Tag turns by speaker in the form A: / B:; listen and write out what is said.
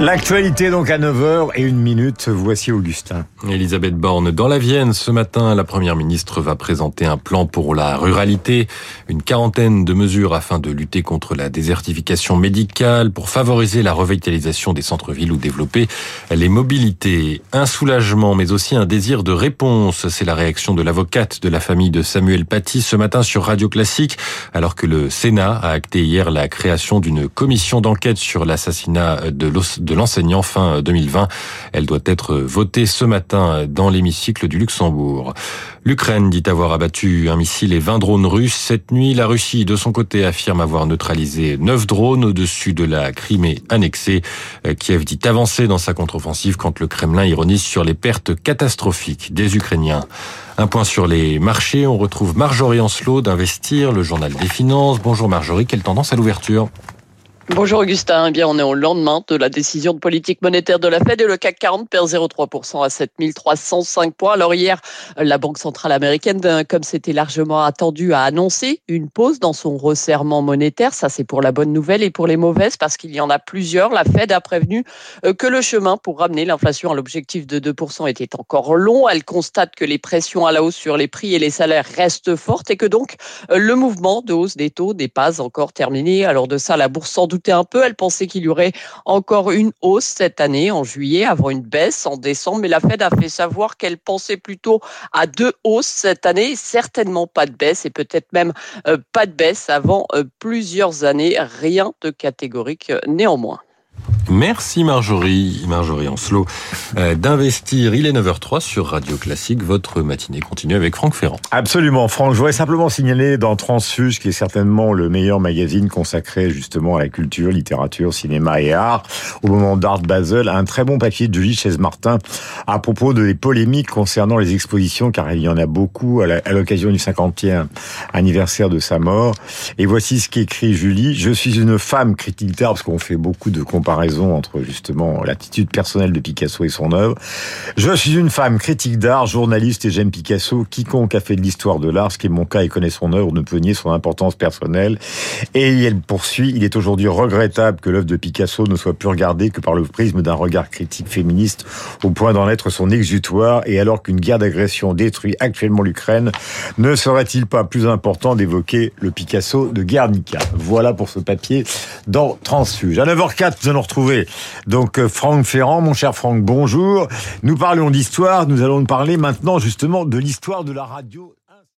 A: L'actualité donc à 9h et une minute, voici Augustin.
B: Elisabeth Borne, dans la Vienne, ce matin, la Première ministre va présenter un plan pour la ruralité, une quarantaine de mesures afin de lutter contre la désertification médicale, pour favoriser la revitalisation des centres-villes ou développer les mobilités. Un soulagement, mais aussi un désir de réponse, c'est la réaction de l'avocate de la famille de Samuel Paty ce matin sur Radio Classique, alors que le Sénat a acté hier la création d'une commission d'enquête sur l'assassinat de de l'enseignant fin 2020. Elle doit être votée ce matin dans l'hémicycle du Luxembourg. L'Ukraine dit avoir abattu un missile et 20 drones russes cette nuit. La Russie, de son côté, affirme avoir neutralisé 9 drones au-dessus de la Crimée annexée. Kiev dit avancer dans sa contre-offensive quand le Kremlin ironise sur les pertes catastrophiques des Ukrainiens. Un point sur les marchés. On retrouve Marjorie Ancelot d'Investir, le journal des finances. Bonjour Marjorie, quelle tendance à l'ouverture?
C: Bonjour Augustin, eh bien on est au lendemain de la décision de politique monétaire de la Fed et le CAC 40 perd 0,3% à 7305 points. Alors hier, la Banque centrale américaine, ben, comme c'était largement attendu, a annoncé une pause dans son resserrement monétaire. Ça c'est pour la bonne nouvelle et pour les mauvaises parce qu'il y en a plusieurs. La Fed a prévenu euh, que le chemin pour ramener l'inflation à l'objectif de 2% était encore long. Elle constate que les pressions à la hausse sur les prix et les salaires restent fortes et que donc euh, le mouvement de hausse des taux n'est pas encore terminé. Alors de ça, la bourse sans doute un peu. Elle pensait qu'il y aurait encore une hausse cette année, en juillet, avant une baisse en décembre. Mais la Fed a fait savoir qu'elle pensait plutôt à deux hausses cette année. Certainement pas de baisse et peut-être même euh, pas de baisse avant euh, plusieurs années. Rien de catégorique euh, néanmoins.
B: Merci Marjorie, Marjorie Ancelot, euh, d'investir. Il est 9h03 sur Radio Classique. Votre matinée continue avec Franck Ferrand.
A: Absolument, Franck. Je voudrais simplement signaler dans Transfuge, qui est certainement le meilleur magazine consacré justement à la culture, littérature, cinéma et art, au moment d'Art Basel, un très bon papier de Julie Chaise-Martin à propos de les polémiques concernant les expositions, car il y en a beaucoup à l'occasion du 50e anniversaire de sa mort. Et voici ce qu'écrit Julie. Je suis une femme, critique d'art, parce qu'on fait beaucoup de comparaisons entre justement l'attitude personnelle de Picasso et son œuvre. Je suis une femme critique d'art, journaliste et j'aime Picasso. Quiconque a fait de l'histoire de l'art, ce qui est mon cas et connaît son œuvre, ne peut nier son importance personnelle. Et elle poursuit, il est aujourd'hui regrettable que l'œuvre de Picasso ne soit plus regardée que par le prisme d'un regard critique féministe au point d'en être son exutoire et alors qu'une guerre d'agression détruit actuellement l'Ukraine, ne serait-il pas plus important d'évoquer le Picasso de Guernica? Voilà pour ce papier dans Transfuge. À 9h04, nous allons retrouver donc euh, Franck Ferrand, mon cher Franck, bonjour. Nous parlons d'histoire, nous allons parler maintenant justement de l'histoire de la radio.